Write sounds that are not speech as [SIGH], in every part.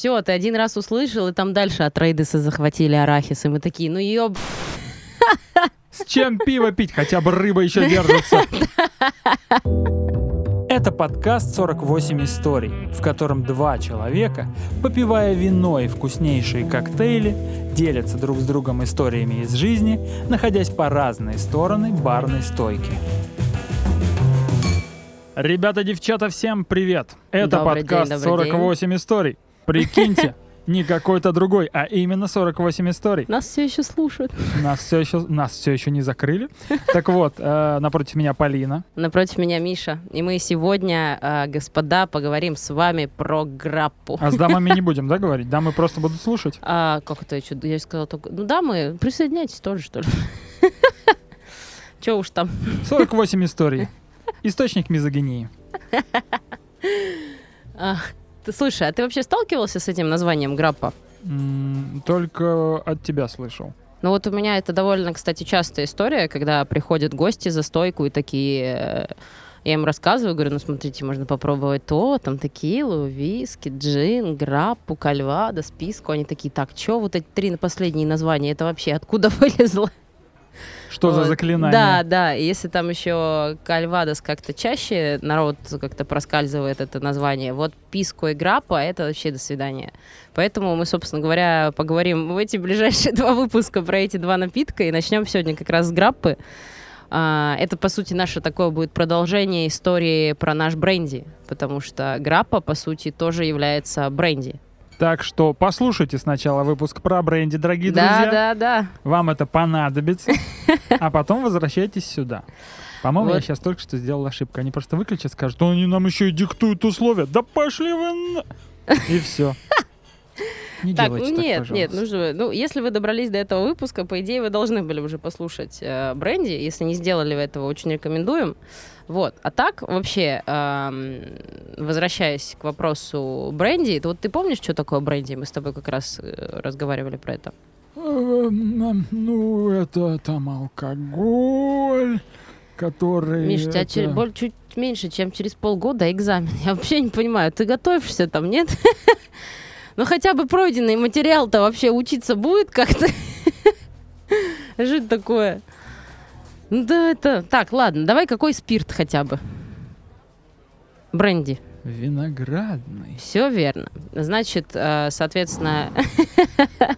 все, ты один раз услышал, и там дальше от Рейдеса захватили арахис, и мы такие, ну ёб... С чем пиво пить? Хотя бы рыба еще держится. [LAUGHS] Это подкаст «48 историй», в котором два человека, попивая вино и вкуснейшие коктейли, делятся друг с другом историями из жизни, находясь по разные стороны барной стойки. Ребята, девчата, всем привет! Это Добрый подкаст день, добрый день. «48 историй». Прикиньте, не какой-то другой, а именно 48 историй. Нас все еще слушают. Нас все еще, нас все еще не закрыли. Так вот, э, напротив меня Полина. Напротив меня Миша. И мы сегодня, э, господа, поговорим с вами про граппу. А с дамами не будем, да, говорить? Дамы просто будут слушать. А, как это я чё- Я сказала только... Ну да, мы присоединяйтесь тоже, что ли. Че уж там. 48 историй. Источник мизогинии. Ах, ты, слушай, а ты вообще сталкивался с этим названием граппа? Только от тебя слышал. Ну вот у меня это довольно, кстати, частая история, когда приходят гости за стойку и такие... э, Я им рассказываю, говорю, ну смотрите, можно попробовать то, там текилу, виски, джин, граппу, кальвадо, списку. Они такие, так, что вот эти три последние названия, это вообще откуда [LAUGHS] вылезло? Что за Вот. заклинание? Да, да, и если там еще кальвадос как-то чаще народ как-то проскальзывает это название, вот писко и граппа это вообще до свидания. Поэтому мы, собственно говоря, поговорим в эти ближайшие [LAUGHS] два выпуска про эти два напитка и начнем сегодня как раз с граппы. А, это, по сути, наше такое будет продолжение истории про наш бренди, потому что граппа, по сути, тоже является бренди. Так что послушайте сначала выпуск про бренди, дорогие Да, друзья. да, да. Вам это понадобится. [LAUGHS] А потом возвращайтесь сюда. По-моему, я Вот. сейчас только что сделал ошибку. Они просто выключат, скажут, «Ну, они нам еще и диктуют условия. Да пошли вы на... И все. [LAUGHS] Не Так, делайте ну так, нет, нет, пожалуйста. ну, же- ну если вы добрались до этого выпуска, по идее, вы должны были уже послушать э, Бренди. Если не сделали вы этого, очень рекомендуем. Вот. А так, вообще, эм, возвращаясь к вопросу Бренди, то вот ты помнишь, что такое Бренди? Мы с тобой как раз э, разговаривали про это. Эм, Ну, это там алкоголь, который... Миш, у тебя это- чер- боль- чуть меньше, чем через полгода экзамен. [LAUGHS] Я вообще не понимаю, ты готовишься там, нет? [LAUGHS] Ну хотя бы пройденный материал-то вообще учиться будет как-то? [LAUGHS] Жить такое. Ну да, это... Так, ладно, давай какой спирт хотя бы? Бренди. Виноградный. Все верно. Значит, э, соответственно... [LAUGHS]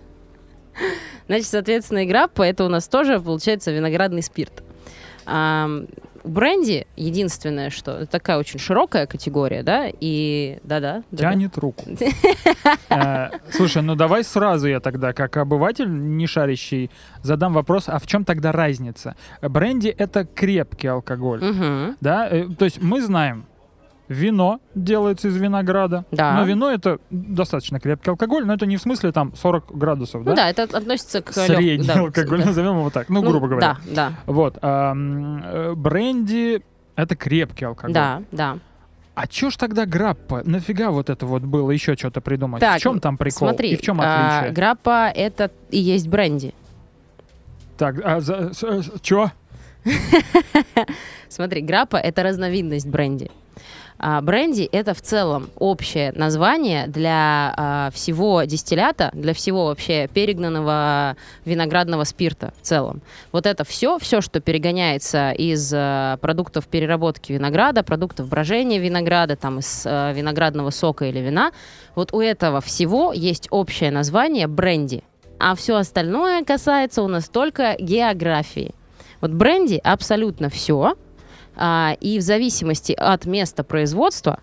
Значит, соответственно, игра, это у нас тоже получается виноградный спирт. Бренди единственное, что это такая очень широкая категория, да, и да-да. Тянет руку. [LAUGHS] Э, Слушай, ну давай сразу я тогда, как обыватель не шарящий, задам вопрос, а в чем тогда разница? Бренди — это крепкий алкоголь, да? Э, То есть мы знаем, вино делается из винограда, Да. но вино — это достаточно крепкий алкоголь, но это не в смысле там 40 градусов, Ну да? да, это относится к Средний да, алкоголь, да. назовем его так, ну, Ну, грубо говоря. Да, да, Вот. э, Бренди — это крепкий алкоголь. да, да. А чё ж тогда граппа? Нафига вот это вот было еще что-то придумать? Так, в чем там прикол? Смотри, И в чем а, отличие? граппа это и есть бренди. Так, а за, с- э, с- чё? [LAUGHS] Смотри, граппа это разновидность бренди. А, бренди это в целом общее название для а, всего дистиллята, для всего вообще перегнанного виноградного спирта в целом. Вот это все, все, что перегоняется из а, продуктов переработки винограда, продуктов брожения винограда, там из виноградного сока или вина, вот у этого всего есть общее название бренди. А все остальное касается у нас только географии. Вот бренди абсолютно все, а, и в зависимости от места производства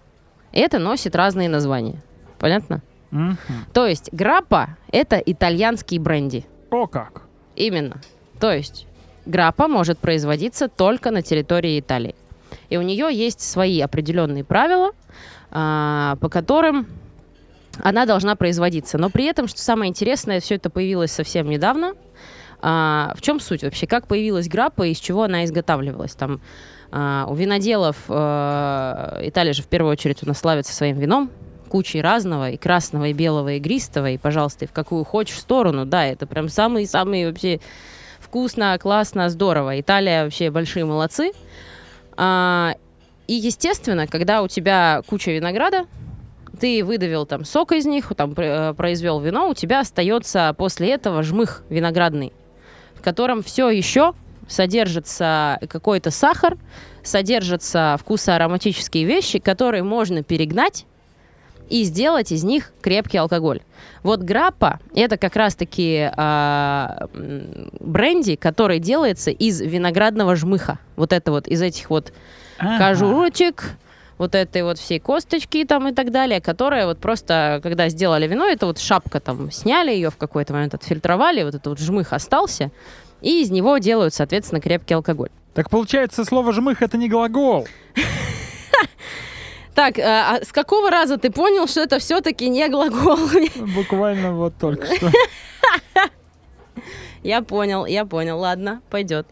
это носит разные названия. Понятно? Мгм. То есть граппа — это итальянский бренди. О как! Именно. То есть граппа может производиться только на территории Италии. И у нее есть свои определенные правила, а, по которым она должна производиться. Но при этом, что самое интересное, все это появилось совсем недавно. А, в чем суть вообще? Как появилась граппа и из чего она изготавливалась? Там а, у виноделов э, Италия же в первую очередь у нас славится своим вином, кучей разного, и красного, и белого, и игристого, и, пожалуйста, и в какую хочешь сторону. Да, это прям самые-самые вообще вкусно, классно, здорово. Италия вообще большие молодцы. А, и, естественно, когда у тебя куча винограда, ты выдавил там сок из них, там э, произвел вино, у тебя остается после этого жмых виноградный, в котором все еще содержится какой-то сахар, содержатся вкусоароматические вещи, которые можно перегнать и сделать из них крепкий алкоголь. Вот граппа – это как раз-таки э, бренди, который делается из виноградного жмыха. Вот это вот из этих вот ага. кожурочек, вот этой вот всей косточки там и так далее, которая вот просто, когда сделали вино, это вот шапка там, сняли ее в какой-то момент, отфильтровали, вот этот вот жмых остался, и из него делают, соответственно, крепкий алкоголь. Так получается, слово «жмых» — это не глагол. [LAUGHS] Так, а, а с какого раза ты понял, что это все-таки не глагол? [LAUGHS] Буквально вот только что. [LAUGHS] Я понял, я понял. Ладно, пойдет.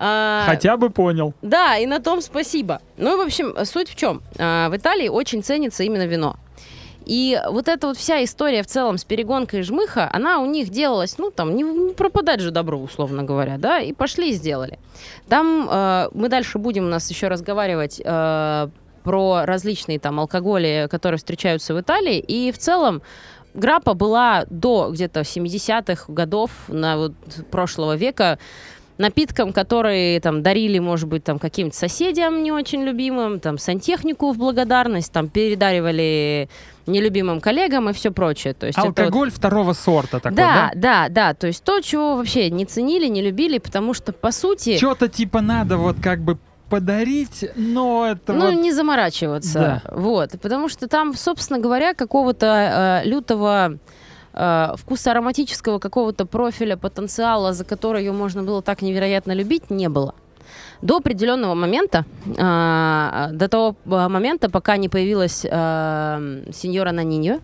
А, Хотя бы понял. Да, и на том спасибо. Ну, в общем, суть в чем? А, в Италии очень ценится именно вино. И вот эта вот вся история в целом с перегонкой жмыха, она у них делалась, ну, там, не, не пропадать же добро, условно говоря, да, и пошли и сделали. Там э, мы дальше будем у нас еще разговаривать э, про различные там алкоголи, которые встречаются в Италии, и в целом Граппа была до где-то 70-х годов на вот прошлого века напиткам, которые там дарили, может быть, там каким-то соседям не очень любимым, там сантехнику в благодарность, там передаривали нелюбимым коллегам и все прочее. То есть Алкоголь вот... второго сорта такой, да? Да, да, да. То есть то, чего вообще не ценили, не любили, потому что, по сути... Что-то типа надо вот как бы подарить, но это Ну, вот... не заморачиваться. Да. Вот. Потому что там, собственно говоря, какого-то э, лютого э, вкуса ароматического какого-то профиля, потенциала, за который ее можно было так невероятно любить, не было. До определенного момента, э, до того э, момента, пока не появилась э, сеньора Наниньо,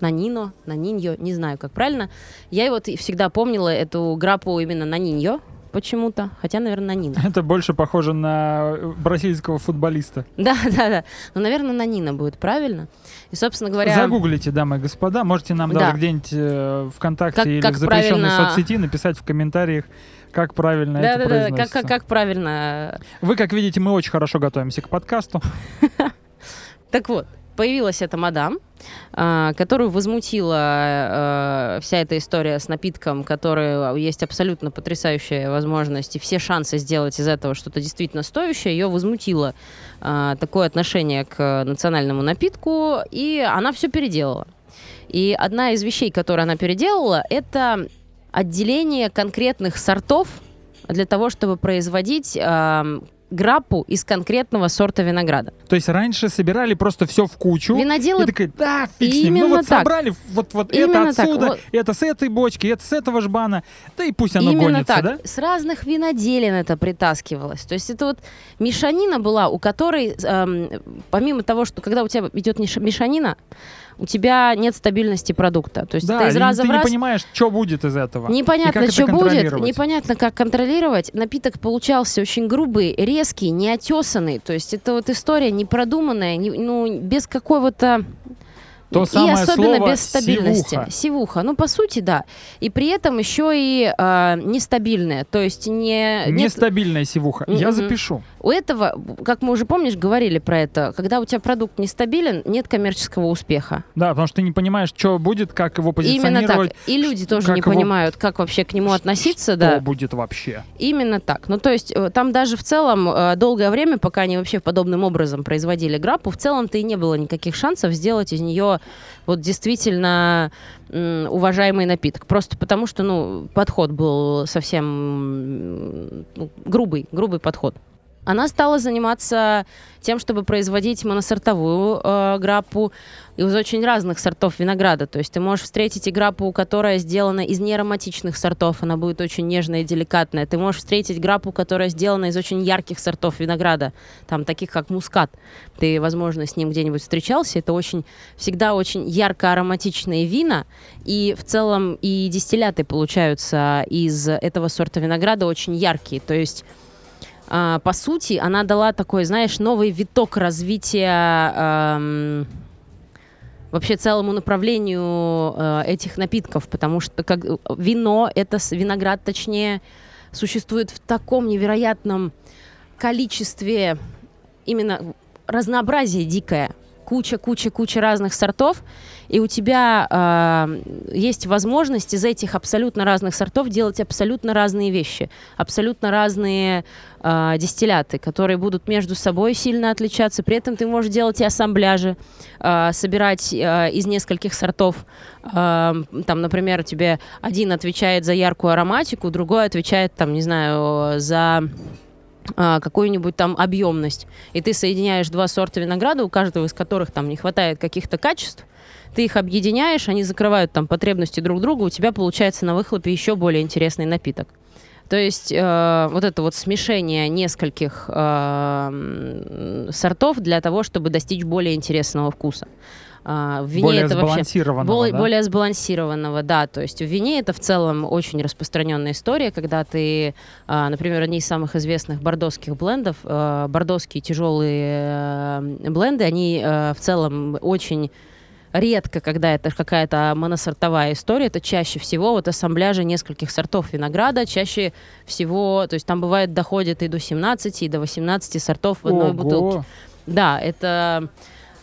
Нанино, Наниньо, не знаю, как правильно, я его всегда помнила, эту грапу именно Наниньо, почему-то. Хотя, наверное, на Нина. [LAUGHS] Это больше похоже на бразильского футболиста. [LAUGHS] Да, да, да. Но, наверное, на Нина будет правильно. И, собственно говоря... Загуглите, дамы и господа. Можете нам да. даже где-нибудь э, ВКонтакте как, или как в запрещенной правильно... соцсети написать в комментариях, как правильно да, это да, произносится. Да, как, как, как правильно... Вы, как видите, мы очень хорошо готовимся к подкасту. [LAUGHS] Так вот, появилась эта мадам, а, которую возмутила а, вся эта история с напитком, который есть абсолютно потрясающая возможность и все шансы сделать из этого что-то действительно стоящее, ее возмутило а, такое отношение к национальному напитку, и она все переделала. И одна из вещей, которую она переделала, это отделение конкретных сортов для того, чтобы производить граппу из конкретного сорта винограда. То есть раньше собирали просто все в кучу. Виноделы... И такая, да, фиг с ним. Ну вот так. собрали вот, вот это отсюда, так. это с этой бочки, это с этого жбана. Да и пусть оно Именно гонится, так. да? С разных виноделин это притаскивалось. То есть это вот мешанина была, у которой, эм, помимо того, что когда у тебя идет мешанина, у тебя нет стабильности продукта. То есть да, ты из раза ты в раз... не понимаешь, что будет из этого. Непонятно, что будет, непонятно, как контролировать. Напиток получался очень грубый, резкий, неотесанный. То есть это вот история непродуманная, не, ну, без какого-то то и особенно слово без стабильности. Сивуха. сивуха. Ну, по сути, да. И при этом еще и э, нестабильная. То есть не... Нестабильная нет... сивуха. Mm-hmm. Я запишу. У этого, как мы уже, помнишь, говорили про это, когда у тебя продукт нестабилен, нет коммерческого успеха. Да, потому что ты не понимаешь, что будет, как его позиционировать. Именно так. И люди тоже не его... понимают, как вообще к нему относиться. Что да. будет вообще. Именно так. Ну, то есть э, там даже в целом э, долгое время, пока они вообще подобным образом производили граппу, в целом-то и не было никаких шансов сделать из нее вот действительно уважаемый напиток. Просто потому что, ну, подход был совсем ну, грубый, грубый подход. Она стала заниматься тем, чтобы производить моносортовую э, граппу из очень разных сортов винограда. То есть ты можешь встретить и граппу, которая сделана из неароматичных сортов, она будет очень нежная и деликатная. Ты можешь встретить граппу, которая сделана из очень ярких сортов винограда, там таких как мускат. Ты, возможно, с ним где-нибудь встречался. Это очень всегда очень ярко-ароматичные вина, и в целом и дистилляты получаются из этого сорта винограда очень яркие. То есть по сути, она дала такой, знаешь, новый виток развития эм, вообще целому направлению э, этих напитков, потому что как вино, это виноград, точнее, существует в таком невероятном количестве именно разнообразие дикое куча-куча-куча разных сортов, и у тебя э, есть возможность из этих абсолютно разных сортов делать абсолютно разные вещи, абсолютно разные э, дистилляты, которые будут между собой сильно отличаться. При этом ты можешь делать и ассамбляжи, э, собирать э, из нескольких сортов. Э, там, например, тебе один отвечает за яркую ароматику, другой отвечает, там, не знаю, за какую-нибудь там объемность, и ты соединяешь два сорта винограда, у каждого из которых там не хватает каких-то качеств, ты их объединяешь, они закрывают там потребности друг друга, у тебя получается на выхлопе еще более интересный напиток. То есть э, вот это вот смешение нескольких э, сортов для того, чтобы достичь более интересного вкуса. Uh, в вине более это сбалансированного, вообще более, да? более сбалансированного, да. То есть в вине это в целом очень распространенная история, когда ты, uh, например, одни из самых известных бордоских блендов, uh, бордоские тяжелые бленды, они в целом очень редко, когда это какая-то моносортовая история, это чаще всего вот ассамбляжа нескольких сортов винограда, чаще всего, то есть там бывает доходит и до 17, и до 18 сортов в одной Ого. бутылке. Да, это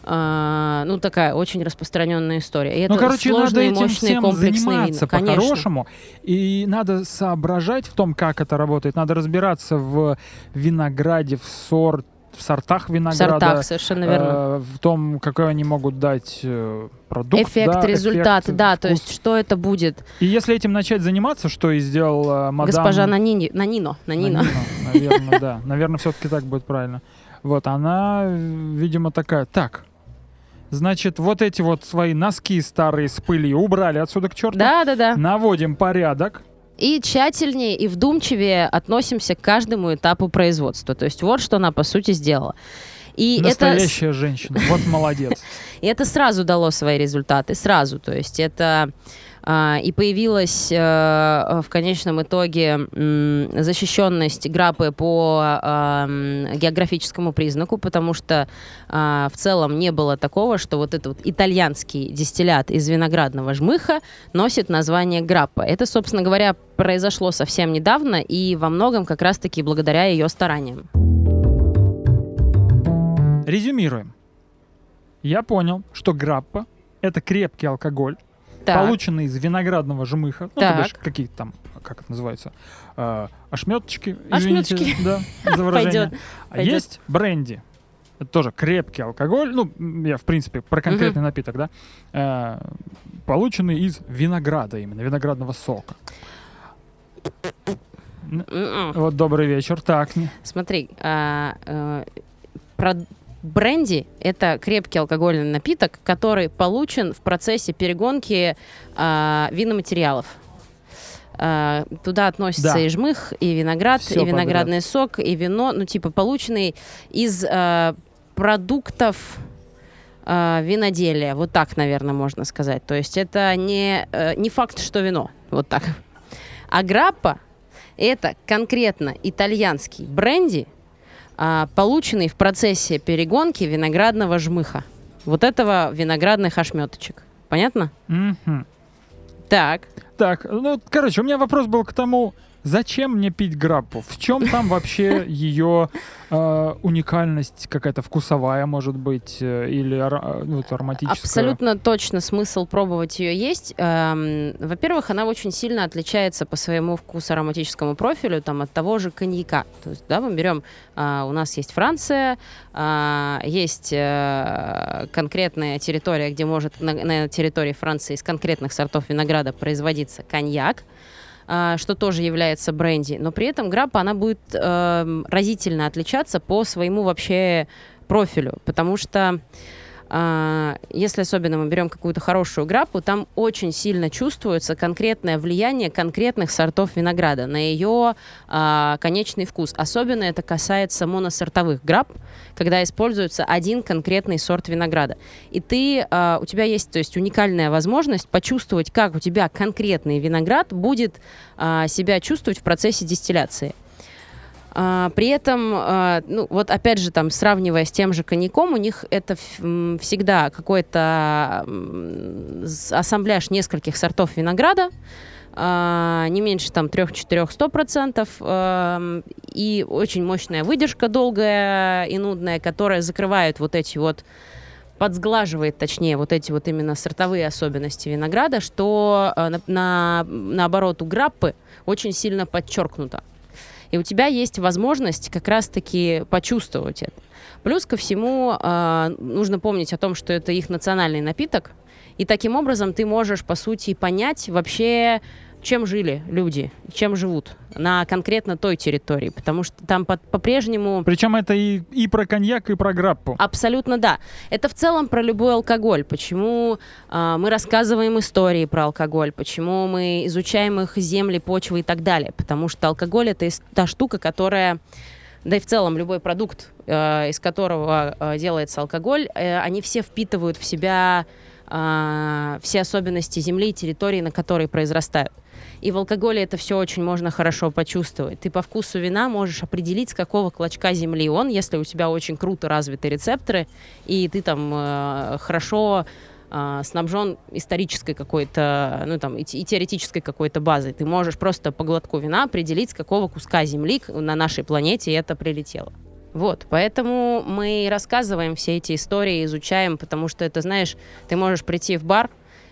а, ну, такая очень распространенная история. И ну, это короче, сложные, надо этим мощные, всем заниматься по-хорошему. И надо соображать в том, как это работает. Надо разбираться в винограде, в сорт в сортах винограда. В сортах, совершенно верно. Э, в том, какой они могут дать э, продукт. Эффект, да, результат, эффект, да, вкус. то есть что это будет. И если этим начать заниматься, что и сделал э, мадам... Госпожа Нанини, Нанино, Нанино. Нанино, наверное, да. Наверное, все-таки так будет правильно. Вот, она, видимо, такая, так, Значит, вот эти вот свои носки старые с пылью убрали отсюда к черту. Да, да, да. Наводим порядок и тщательнее и вдумчивее относимся к каждому этапу производства. То есть вот что она по сути сделала. И Настоящая это... женщина, вот молодец. [LAUGHS] И это сразу дало свои результаты, сразу. То есть это и появилась а, в конечном итоге защищенность граппы по а, географическому признаку, потому что а, в целом не было такого, что вот этот вот итальянский дистиллят из виноградного жмыха носит название граппа. Это, собственно говоря, произошло совсем недавно и во многом как раз-таки благодаря ее стараниям. Резюмируем. Я понял, что граппа — это крепкий алкоголь, так. полученный из виноградного жмыха. Ну, то какие-то там, как это называется, э, ошметочки, извините, ошметочки. да, за [LAUGHS] выражение. А есть бренди. Это тоже крепкий алкоголь. Ну, я, в принципе, про конкретный угу. напиток, да. Э, полученный из винограда именно, виноградного сока. М-м. Вот добрый вечер. Так. Смотри, а, а, про Бренди – это крепкий алкогольный напиток, который получен в процессе перегонки э, виноматериалов. Э, туда относятся да. и жмых, и виноград, Все и виноградный подряд. сок, и вино, ну типа полученный из э, продуктов э, виноделия. Вот так, наверное, можно сказать. То есть это не, э, не факт, что вино. Вот так. А граппа – это конкретно итальянский бренди – а, полученный в процессе перегонки виноградного жмыха. Вот этого виноградных ошметочек. Понятно? Mm-hmm. Так. Так, ну, короче, у меня вопрос был к тому, Зачем мне пить граппу? В чем там вообще ее э, уникальность какая-то вкусовая, может быть, э, или ар- ну, ароматическая? Абсолютно точно смысл пробовать ее есть. Эм, во-первых, она очень сильно отличается по своему вкусу ароматическому профилю там, от того же коньяка. То есть, да, мы берем, э, у нас есть Франция, э, есть э, конкретная территория, где может на, на территории Франции из конкретных сортов винограда производиться коньяк. А, что тоже является бренди. Но при этом граппа, она будет э, разительно отличаться по своему вообще профилю, потому что если особенно мы берем какую-то хорошую граппу, там очень сильно чувствуется конкретное влияние конкретных сортов винограда на ее а, конечный вкус. Особенно это касается моносортовых грапп, когда используется один конкретный сорт винограда. И ты, а, у тебя есть то есть, уникальная возможность почувствовать, как у тебя конкретный виноград будет себя чувствовать в процессе дистилляции. А, при этом, а, ну, вот опять же, там, сравнивая с тем же коньяком, у них это всегда какой-то ассамбляж нескольких сортов винограда, а, не меньше там 3-4-100%, и очень мощная выдержка долгая и нудная, которая закрывает вот эти вот подсглаживает, точнее, вот эти вот именно сортовые особенности винограда, что на, на- наоборот у граппы очень сильно подчеркнуто. И у тебя есть возможность как раз-таки почувствовать это. Плюс ко всему э, нужно помнить о том, что это их национальный напиток, и таким образом ты можешь, по сути, понять вообще, чем жили люди, чем живут на конкретно той территории, потому что там по- по-прежнему... Причем это и, и про коньяк, и про граппу. Абсолютно да. Это в целом про любой алкоголь. Почему а, мы рассказываем истории про алкоголь, почему мы изучаем их земли, почвы и так далее. Потому что алкоголь это та штука, которая да и в целом любой продукт, э, из которого э, делается алкоголь, э, они все впитывают в себя э, все особенности земли и территории, на которой произрастают. И в алкоголе это все очень можно хорошо почувствовать. Ты по вкусу вина можешь определить, с какого клочка земли он, если у тебя очень круто развиты рецепторы, и ты там э, хорошо э, снабжен исторической какой-то, ну там, и, и теоретической какой-то базой. Ты можешь просто по глотку вина определить, с какого куска земли на нашей планете это прилетело. Вот, поэтому мы рассказываем все эти истории, изучаем, потому что это, знаешь, ты можешь прийти в бар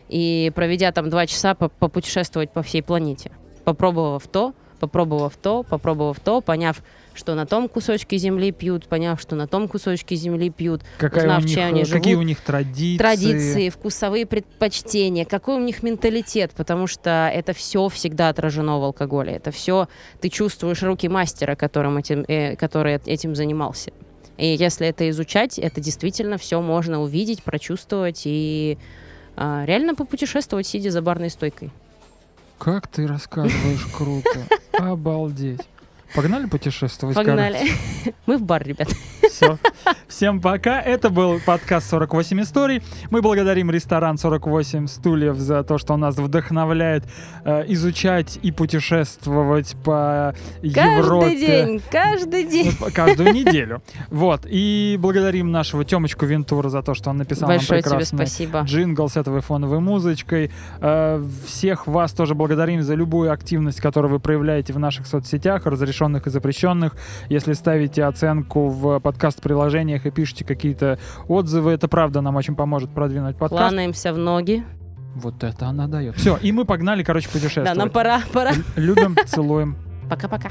и, проведя там два часа, по- попутешествовать по всей планете, попробовав то, попробовав то, попробовав то, поняв, что на том кусочке земли пьют, поняв, что на том кусочке земли пьют, Какая узнав, у них, чем они э, какие живут, у них традиции. традиции, вкусовые предпочтения, какой у них менталитет, потому что это все всегда отражено в алкоголе. Это все ты чувствуешь руки мастера, которым этим, э, который этим занимался. И если это изучать, это действительно все можно увидеть, прочувствовать и а, реально попутешествовать, сидя за барной стойкой. Как ты рассказываешь круто. [LAUGHS] Обалдеть. Погнали путешествовать, Погнали. [LAUGHS] Мы в бар, ребят. Все. [LAUGHS] Всем пока. Это был подкаст 48 историй. Мы благодарим ресторан 48 стульев за то, что нас вдохновляет э, изучать и путешествовать по Европе. Каждый день, каждый день. Ну, Каждую неделю. Вот. И благодарим нашего Темочку Вентура за то, что он написал Большое нам тебе прекрасный спасибо. джингл с этой фоновой музычкой. Э, Всех вас тоже благодарим за любую активность, которую вы проявляете в наших соцсетях, разрешенных и запрещенных. Если ставите оценку в подкаст-приложениях и пишете какие-то отзывы, это правда нам очень поможет продвинуть подкаст. Кланаемся в ноги. Вот это она дает. Все, и мы погнали, короче, путешествовать. Да, нам пора, пора. Любим, целуем. Пока-пока.